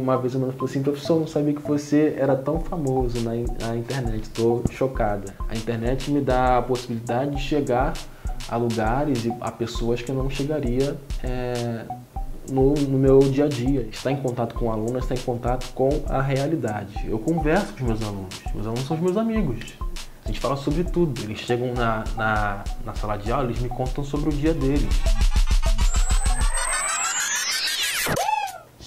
Uma vez uma falou assim, professor, não sabia que você era tão famoso na, na internet, estou chocada. A internet me dá a possibilidade de chegar a lugares e a pessoas que eu não chegaria é, no, no, meu dia a dia. Estar em contato com o aluno, estar em contato com a realidade. Eu converso com os meus alunos, meus alunos são os meus amigos. A gente fala sobre tudo. Eles chegam na, na, na sala de aula, eles me contam sobre o dia deles.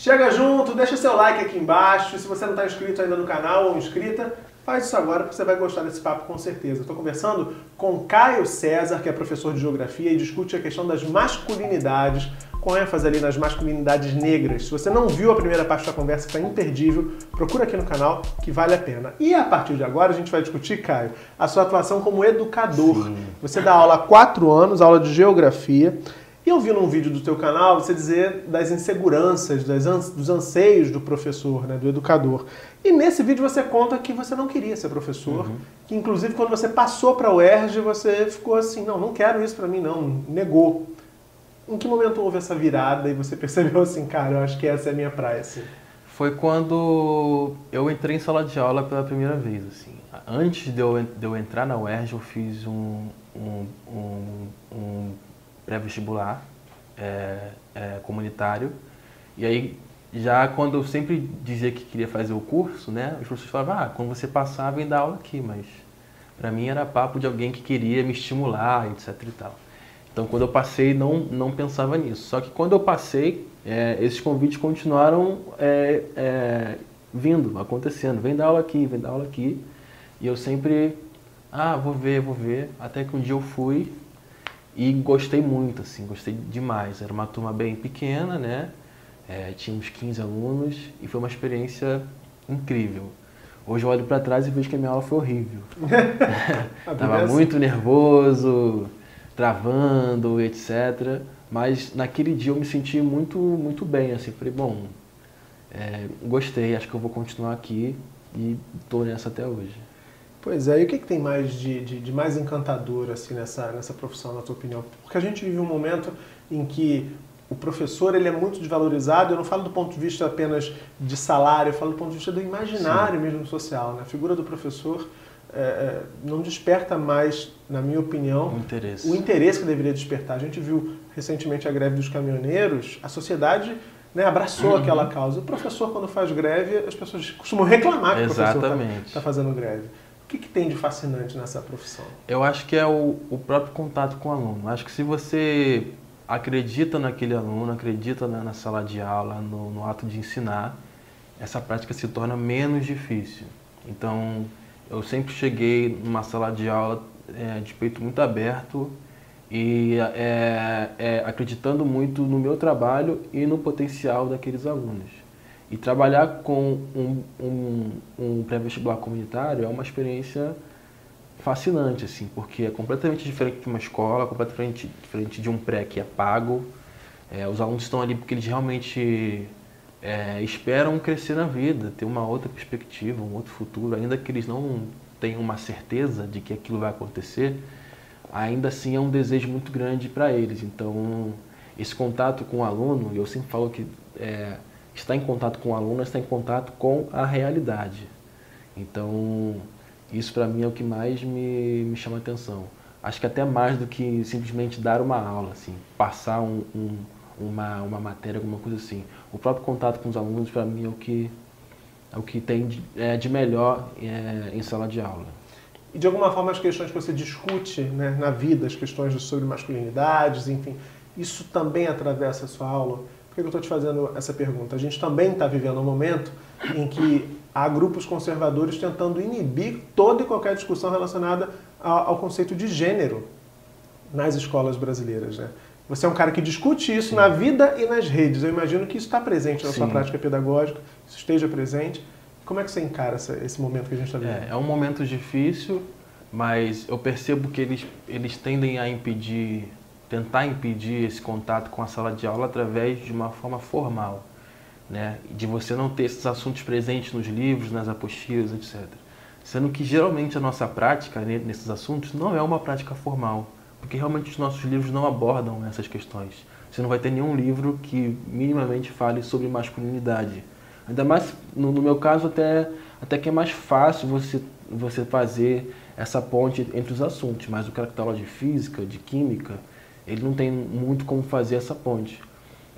Chega junto, deixa seu like aqui embaixo. Se você não está inscrito ainda no canal ou inscrita, faz isso agora porque você vai gostar desse papo com certeza. Estou conversando com Caio César, que é professor de geografia e discute a questão das masculinidades, com ênfase ali nas masculinidades negras. Se você não viu a primeira parte da conversa, está imperdível, procura aqui no canal que vale a pena. E a partir de agora a gente vai discutir, Caio, a sua atuação como educador. Sim. Você dá aula há quatro anos, aula de geografia. E eu vi num vídeo do teu canal você dizer das inseguranças, das, dos anseios do professor, né, do educador. E nesse vídeo você conta que você não queria ser professor, uhum. que inclusive quando você passou para o UERJ você ficou assim, não, não quero isso para mim não, negou. Em que momento houve essa virada e você percebeu assim, cara, eu acho que essa é a minha praia, assim? Foi quando eu entrei em sala de aula pela primeira vez, assim. Antes de eu, de eu entrar na UERJ, eu fiz um, um, um, um pré-vestibular é, é, comunitário. E aí, já quando eu sempre dizia que queria fazer o curso, né, os professores falavam, ah, quando você passar, vem dar aula aqui, mas para mim era papo de alguém que queria me estimular, etc e tal. Então, quando eu passei, não, não pensava nisso. Só que quando eu passei, é, esses convites continuaram é, é, vindo, acontecendo. Vem dar aula aqui, vem dar aula aqui. E eu sempre, ah, vou ver, vou ver. Até que um dia eu fui e gostei muito, assim, gostei demais. Era uma turma bem pequena, né? É, tinha uns 15 alunos e foi uma experiência incrível. Hoje eu olho para trás e vejo que a minha aula foi horrível. Tava muito nervoso, travando, etc. Mas naquele dia eu me senti muito, muito bem, assim. Falei, bom, é, gostei, acho que eu vou continuar aqui e estou nessa até hoje. Pois é, e o que, que tem mais de, de, de, mais encantador assim, nessa, nessa profissão, na tua opinião? Porque a gente vive um momento em que o professor ele é muito desvalorizado, eu não falo do ponto de vista apenas de salário, eu falo do ponto de vista do imaginário Sim. mesmo social. Né? A figura do professor é, é, não desperta mais, na minha opinião, o interesse. o interesse que deveria despertar. A gente viu recentemente a greve dos caminhoneiros, a sociedade né, abraçou uhum. aquela causa. O professor, quando faz greve, as pessoas costumam reclamar que Exatamente. o professor está tá fazendo greve que, que tem de fascinante nessa profissão? Eu acho que é o, o próprio contato com o aluno. Acho que se você acredita naquele aluno, acredita na, na sala de aula, no, no, ato de ensinar, essa prática se torna menos difícil. Então, eu sempre cheguei numa sala de aula é, de peito muito aberto e é, é, acreditando muito no meu trabalho e no potencial daqueles alunos. E trabalhar com um, um, um pré-vestibular comunitário é uma experiência fascinante, assim, porque é completamente diferente de uma escola, completamente diferente de um pré que é pago. É, os alunos estão ali porque eles realmente é, esperam crescer na vida, ter uma outra perspectiva, um outro futuro, ainda que eles não tenham uma certeza de que aquilo vai acontecer, ainda assim é um desejo muito grande para eles. Então, esse contato com o aluno, eu sempre falo que é, está em contato com o aluno, está em contato com a realidade. Então, isso para mim é o que mais me, me chama atenção. Acho que até mais do que simplesmente dar uma aula, assim, passar um, um, uma, uma matéria, alguma coisa assim. O próprio contato com os alunos, para mim, é o que, é o que tem de, é, de melhor é, em sala de aula. E de alguma forma as questões que você discute né, na vida, as questões sobre masculinidades, enfim, isso também atravessa a sua aula? Por que eu estou te fazendo essa pergunta? A gente também está vivendo um momento em que há grupos conservadores tentando inibir toda e qualquer discussão relacionada ao, conceito de gênero nas escolas brasileiras. Né? Você é um cara que discute isso Sim. na vida e nas redes. Eu imagino que isso está presente na Sim. sua prática pedagógica, isso esteja presente. Como é que você encara esse momento que a gente está vivendo? É, é um momento difícil, mas eu percebo que eles, eles tendem a impedir tentar impedir esse contato com a sala de aula através de uma forma formal, né? de você não ter esses assuntos presentes nos livros, nas apostilas, etc. Sendo que geralmente a nossa prática nesses assuntos não é uma prática formal, porque realmente os nossos livros não abordam essas questões. Você não vai ter nenhum livro que minimamente fale sobre masculinidade. Ainda mais, no, no meu caso, até, até que é mais fácil você, você fazer essa ponte entre os assuntos, mas o cara que está aula de física, de química, ele não tem muito como fazer essa ponte.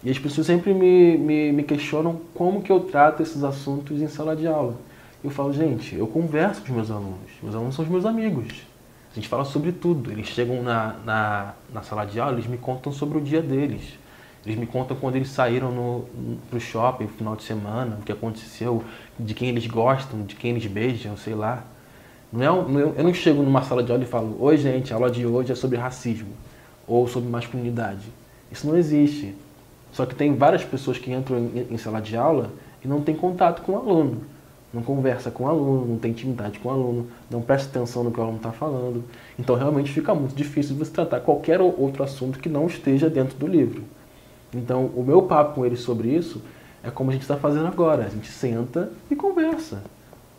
E as pessoas sempre me, me, me questionam como que eu trato esses assuntos em sala de aula. Eu falo, gente, eu converso com os meus alunos, meus alunos são os meus amigos. A gente fala sobre tudo. Eles chegam na, na, na sala de aula, eles me contam sobre o dia deles. Eles me contam quando eles saíram no, pro shopping no final de semana, o que aconteceu, de quem eles gostam, de quem eles beijam, sei lá. Não é, eu não chego numa sala de aula e falo, oi gente, a aula de hoje é sobre racismo ou sobre masculinidade. Isso não existe. Só que tem várias pessoas que entram em, em sala de aula e não tem contato com o aluno. Não conversa com o aluno, não tem intimidade com o aluno, não presta atenção no que o aluno está falando. Então realmente fica muito difícil você tratar qualquer outro assunto que não esteja dentro do livro. Então, o meu papo com ele sobre isso é como a gente está fazendo agora. A gente senta e conversa.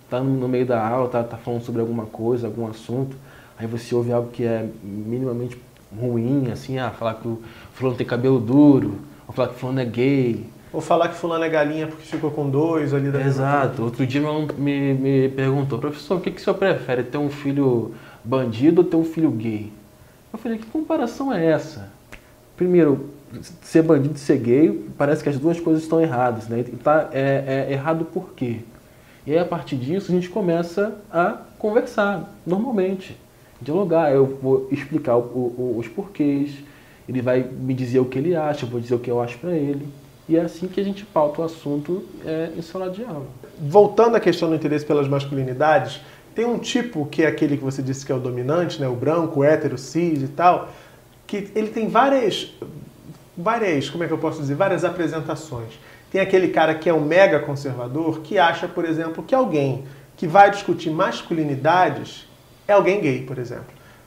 Está no meio da aula, está tá falando sobre alguma coisa, algum assunto, aí você ouve algo que é minimamente ruim, assim, ah, falar que o fulano tem cabelo duro, ou falar que o fulano é gay. Ou falar que fulano é galinha porque ficou com dois ali da Exato. Outro dia me, me perguntou, professor, o que, que o senhor prefere, ter um filho bandido ou ter um filho gay? Eu falei, que comparação é essa? Primeiro, ser bandido e ser gay, parece que as duas coisas estão erradas, né? E tá, é, é errado por quê? E aí, a partir disso, a gente começa a conversar normalmente, dialogar. Eu vou explicar o, o, os porquês, ele vai me dizer o que ele acha, eu vou dizer o que eu acho para ele. E é assim que a gente pauta o assunto é, em sala de aula. Voltando à questão do interesse pelas masculinidades, tem um tipo que é aquele que você disse que é o dominante, né? o branco, o hétero, cis e tal, que ele tem várias várias, como é que eu posso dizer, várias apresentações. Tem aquele cara que é um mega conservador que acha, por exemplo, que alguém que vai discutir masculinidades é alguém gay, por exemplo.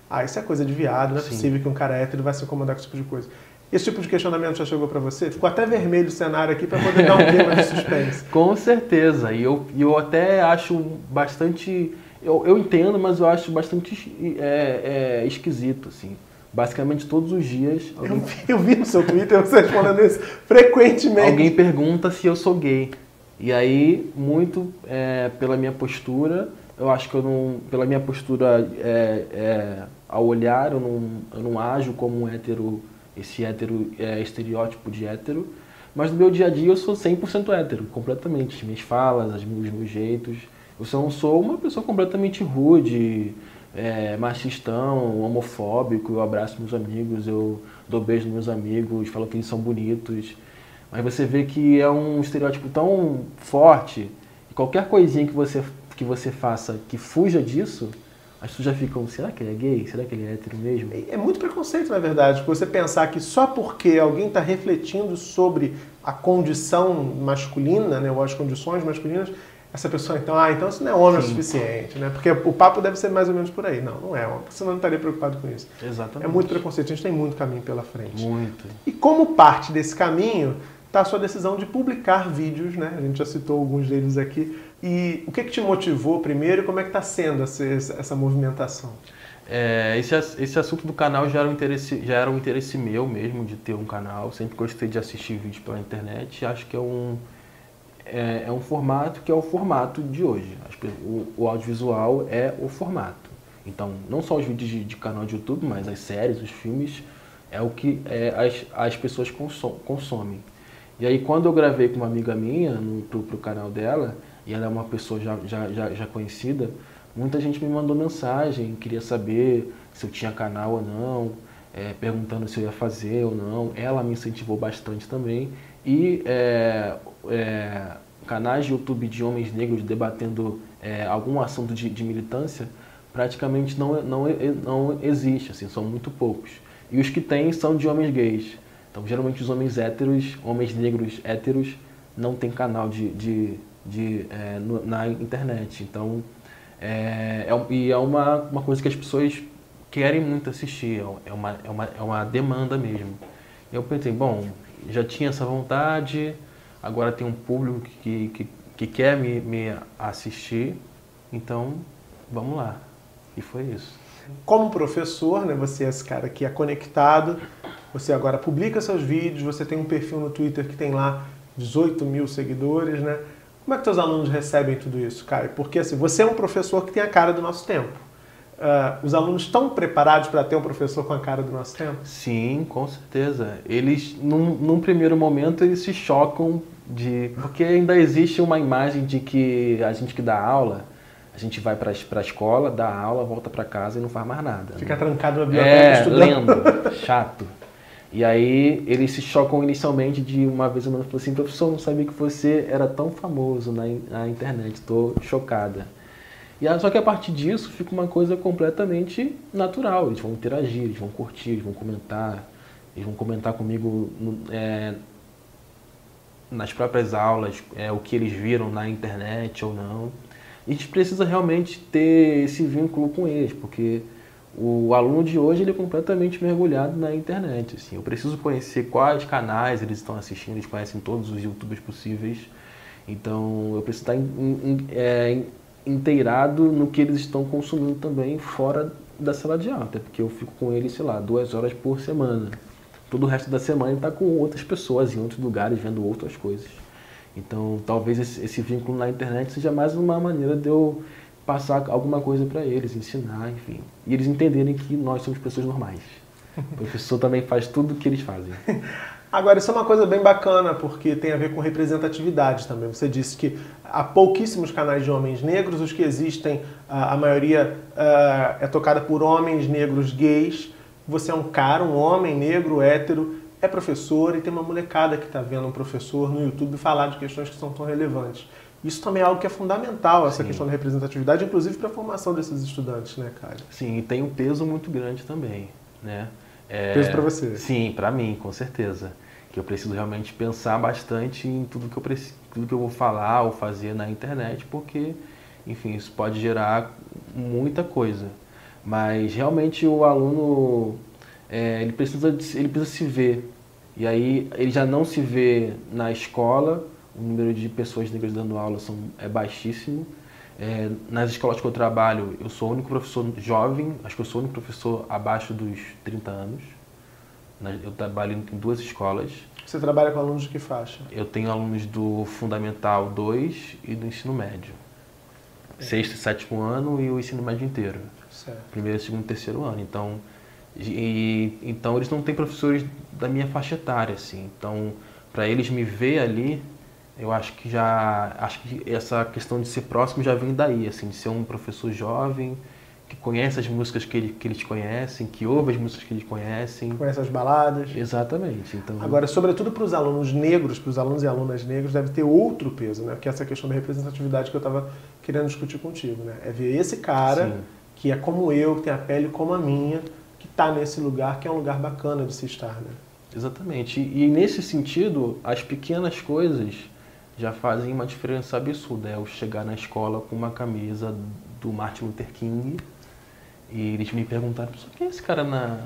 Ah, isso é coisa de viado, não é Sim. possível que um cara hétero vai se incomodar com esse tipo de coisa. Esse tipo de questionamento já chegou para você? Ficou até vermelho o cenário aqui para poder dar um clima de suspense. com certeza. E eu, eu até acho bastante. Eu, eu entendo, mas eu acho bastante é, é, esquisito, assim basicamente todos os dias. Alguém... Eu, vi, eu, vi no seu Twitter você respondendo isso frequentemente. Alguém pergunta se eu sou gay. E aí, muito é, pela minha postura, eu acho que eu não. Pela minha postura é, é, ao olhar, eu não, eu não ajo como um hétero, esse hétero é, estereótipo de hétero. Mas no meu dia a dia eu sou 100% hétero, completamente. Minhas falas, os meus jeitos. Eu só não sou uma pessoa completamente rude, é, machistão, homofóbico, eu abraço meus amigos, eu dou beijo nos meus amigos, falo que eles são bonitos. Mas você vê que é um estereótipo tão forte, que qualquer coisinha que você, que você faça que fuja disso, as pessoas já ficam, será que ele é gay? Será que ele é hétero mesmo? É muito preconceito, na verdade, você pensar que só porque alguém está refletindo sobre a condição masculina, né, ou as condições masculinas, essa pessoa então, ah, então isso não é homem Sim. o suficiente, né? Porque o papo deve ser mais ou menos por aí. Não, não é. Você não estaria preocupado com isso. Exatamente. É muito preconceito, a gente tem muito caminho pela frente. Muito. E como parte desse caminho está a sua decisão de publicar vídeos, né? A gente já citou alguns deles aqui. E o que, que te motivou primeiro e como é que está sendo essa, essa movimentação? É, esse, esse assunto do canal já era, um interesse, já era um interesse meu mesmo de ter um canal. Sempre gostei de assistir vídeos pela internet. Acho que é um é, é um formato que é o formato de hoje. O, o, audiovisual é o formato. Então, não só os vídeos de, de, canal de YouTube, mas as séries, os filmes, é o que é, as, as pessoas consom, consomem. E aí, quando eu gravei com uma amiga minha no, pro canal dela, e ela é uma pessoa já, já, já, já conhecida, muita gente me mandou mensagem, queria saber se eu tinha canal ou não, é, perguntando se eu ia fazer ou não. Ela me incentivou bastante também. E é, é, canais de YouTube de homens negros debatendo é, algum assunto de, de, militância praticamente não, não, não existe, assim, são muito poucos. E os que tem são de homens gays. Então, geralmente os homens héteros, homens negros héteros, não tem canal de, de, de é, no, na internet. Então, é, é, e é uma, uma coisa que as pessoas querem muito assistir, é uma, é uma, é uma demanda mesmo. Eu pensei, bom, já tinha essa vontade, agora tem um público que, que, que quer me, me assistir, então vamos lá. E foi isso. Como professor, né, você é esse cara que é conectado, você agora publica seus vídeos, você tem um perfil no Twitter que tem lá 18 mil seguidores, né? Como é que teus alunos recebem tudo isso, Caio? Porque assim, você é um professor que tem a cara do nosso tempo. Uh, os alunos estão preparados para ter um professor com a cara do nosso tempo? Sim, com certeza. Eles, num, num primeiro momento, eles se chocam de porque ainda existe uma imagem de que a gente que dá aula a gente vai para a escola, dá aula, volta para casa e não faz mais nada. Fica né? trancado na biblioteca é, estudando. lendo, chato. E aí eles se chocam inicialmente de uma vez uma falou assim, professor, não sabia que você era tão famoso na, na internet, estou chocada. E só que a partir disso fica uma coisa completamente natural. Eles vão interagir, eles vão curtir, eles vão comentar, eles vão comentar comigo é, nas próprias aulas é, o que eles viram na internet ou não. E a gente precisa realmente ter esse vínculo com eles, porque o aluno de hoje ele é completamente mergulhado na internet. Assim. Eu preciso conhecer quais canais eles estão assistindo, eles conhecem todos os youtubers possíveis. Então eu preciso estar in, in, é, inteirado no que eles estão consumindo também fora da sala de aula, até porque eu fico com eles, sei lá, duas horas por semana. Todo o resto da semana ele está com outras pessoas em outros lugares, vendo outras coisas. Então talvez esse, esse vínculo na internet seja mais uma maneira de eu passar alguma coisa para eles, ensinar, enfim. E eles entenderem que nós somos pessoas normais. O professor também faz tudo o que eles fazem. Agora, isso é uma coisa bem bacana, porque tem a ver com representatividade também. Você disse que há pouquíssimos canais de homens negros, os que existem, a maioria é tocada por homens negros gays. Você é um cara, um homem negro, hétero, é professor e tem uma molecada que está vendo um professor no YouTube falar de questões que são tão relevantes. Isso também é algo que é fundamental, essa Sim. questão da representatividade, inclusive para a formação desses estudantes, né, cara? Sim, e tem um peso muito grande também, né? É, peso para você? Sim, para mim, com certeza. Que eu preciso realmente pensar bastante em tudo que eu preciso, tudo que eu vou falar ou fazer na internet, porque, enfim, isso pode gerar muita coisa. Mas realmente o aluno é, ele precisa ele precisa se ver e aí ele já não se vê na escola o número de pessoas negras dando aula são, é baixíssimo. É, nas escolas que eu trabalho, eu sou o único professor jovem, acho que eu sou o único professor abaixo dos 30 anos. Eu trabalho em duas escolas. Você trabalha com alunos de que faixa? Eu tenho alunos do Fundamental 2 e do ensino médio. É. Sexto e sétimo ano e o ensino médio inteiro. Certo. Primeiro, segundo e terceiro ano. Então, e, então eles não têm professores da minha faixa etária, assim. Então, para eles me ver ali, eu acho que já acho que essa questão de ser próximo já vem daí, assim, de ser um professor jovem que conhece as músicas que, ele, que eles conhecem, que ouve as músicas que eles conhecem, conhece as baladas. Exatamente. Então agora, sobretudo para os alunos negros, para os alunos e alunas negros, deve ter outro peso, né? Que é essa questão da representatividade que eu estava querendo discutir contigo, né? É ver esse cara Sim. que é como eu, que tem a pele como a minha, que está nesse lugar, que é um lugar bacana de se estar, né? Exatamente. E, e nesse sentido, as pequenas coisas já fazem uma diferença absurda. É eu chegar na escola com uma camisa do Martin Luther King e eles me perguntaram, quem é esse cara na,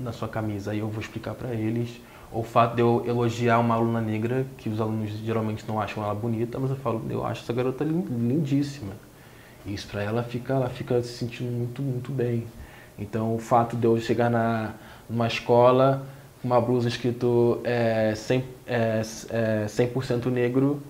na sua camisa? Aí eu vou explicar para eles. o fato de eu elogiar uma aluna negra, que os alunos geralmente não acham ela bonita, mas eu falo, eu acho essa garota lindíssima. Isso para ela fica, ela fica se sentindo muito, muito bem. Então o fato de eu chegar na, numa escola uma blusa escrito é, 100%, é, é, 100 negro,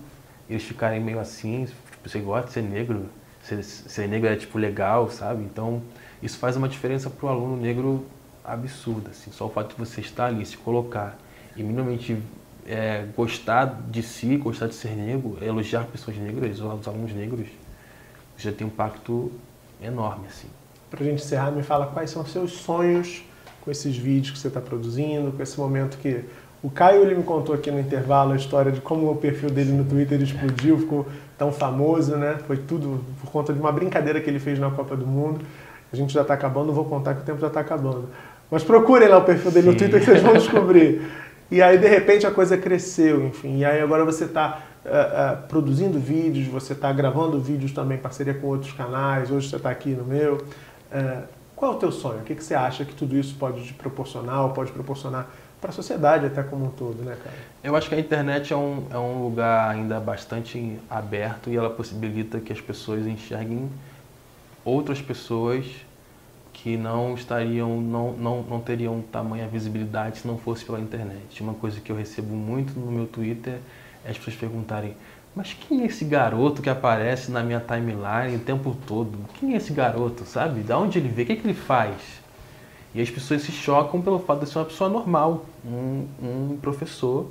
eles ficarem meio assim, tipo, você gosta de ser negro, ser, ser negro é tipo legal, sabe? Então isso faz uma diferença para o aluno negro absurda, assim, só o fato de você estar ali, se colocar e minimamente é, gostar de si, gostar de ser negro, elogiar pessoas negras, os alunos negros, já tem um impacto enorme, assim. Para a gente encerrar, me fala quais são seus sonhos com esses vídeos que você está produzindo, com esse momento que o Caio ele me contou aqui no intervalo a história de como o perfil dele no Twitter explodiu, ficou tão famoso, né? Foi tudo por conta de uma brincadeira que ele fez na Copa do Mundo. A gente já está acabando, não vou contar que o tempo já está acabando. Mas procurem lá o perfil dele no Twitter que vocês vão descobrir. E aí, de repente, a coisa cresceu, enfim. E aí agora você está uh, eh, uh, eh, produzindo vídeos, você está gravando vídeos também em parceria com outros canais. Hoje você está aqui no meu. Uh, qual é o teu sonho? O que, que você acha que tudo isso pode te proporcionar ou pode proporcionar para a sociedade até como um todo, né, cara? Eu acho que a internet é um, é um lugar ainda bastante aberto e ela possibilita que as pessoas enxerguem outras pessoas que não estariam, não, não, não teriam tamanha visibilidade se não fosse pela internet. Uma coisa que eu recebo muito no meu Twitter é as pessoas perguntarem mas quem é esse garoto que aparece na minha timeline o tempo todo? Quem é esse garoto, sabe? Da onde ele vê? O que, é que ele faz? E as pessoas se chocam pelo fato de ser uma pessoa normal, um, um professor,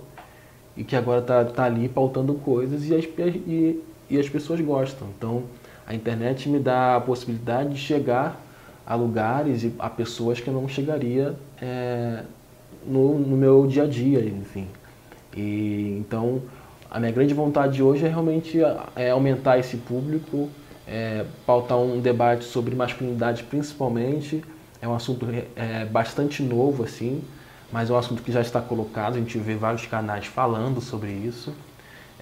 e que agora está tá ali pautando coisas e as, e, e as pessoas gostam. Então, a internet me dá a possibilidade de chegar a lugares e a pessoas que eu não chegaria é, no, no meu dia a dia, enfim. E, então, a minha grande vontade hoje é realmente é aumentar esse público, é, pautar um debate sobre masculinidade principalmente. É um assunto é, bastante novo, assim, mas é um assunto que já está colocado, a gente vê vários canais falando sobre isso.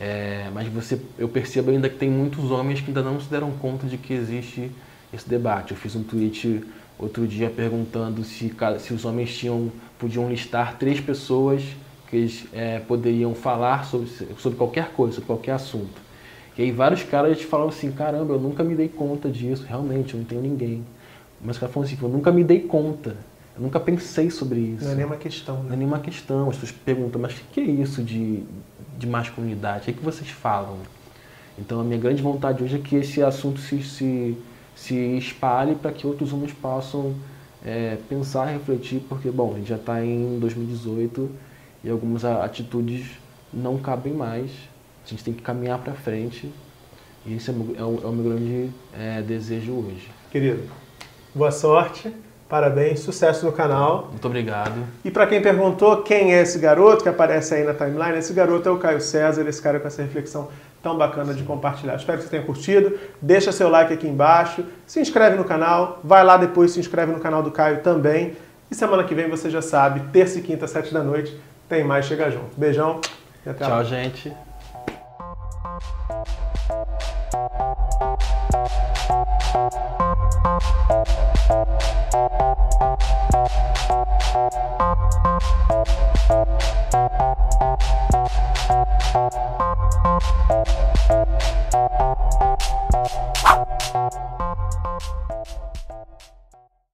É, mas você, eu percebo ainda que tem muitos homens que ainda não se deram conta de que existe esse debate. Eu fiz um tweet outro dia perguntando se, se os homens tinham, podiam listar três pessoas que eles é, poderiam falar sobre, sobre qualquer coisa, sobre qualquer assunto. E aí vários caras falaram assim, caramba, eu nunca me dei conta disso, realmente, eu não tenho ninguém. Mas os caras falam assim, eu nunca me dei conta, eu nunca pensei sobre isso. Não é nenhuma questão. Né? Não é nenhuma questão. As pessoas perguntam, mas o que é isso de, de masculinidade? O que, é que vocês falam? Então a minha grande vontade hoje é que esse assunto se, se, se espalhe para que outros homens possam é, pensar, refletir, porque, bom, a gente já está em 2018 e algumas atitudes não cabem mais. A gente tem que caminhar para frente. E esse é, é, o, é o meu grande é, desejo hoje. Querido, boa sorte, parabéns, sucesso no canal. Muito obrigado. E para quem perguntou quem é esse garoto que aparece aí na timeline, esse garoto é o Caio César, esse cara com essa reflexão tão bacana de compartilhar. Espero que você tenha curtido. Deixa seu like aqui embaixo, se inscreve no canal, vai lá depois se inscreve no canal do Caio também. E semana que vem você já sabe, terça e quinta, sete da noite, tem mais Chega Junto. Beijão e até Tchau, gente. Thank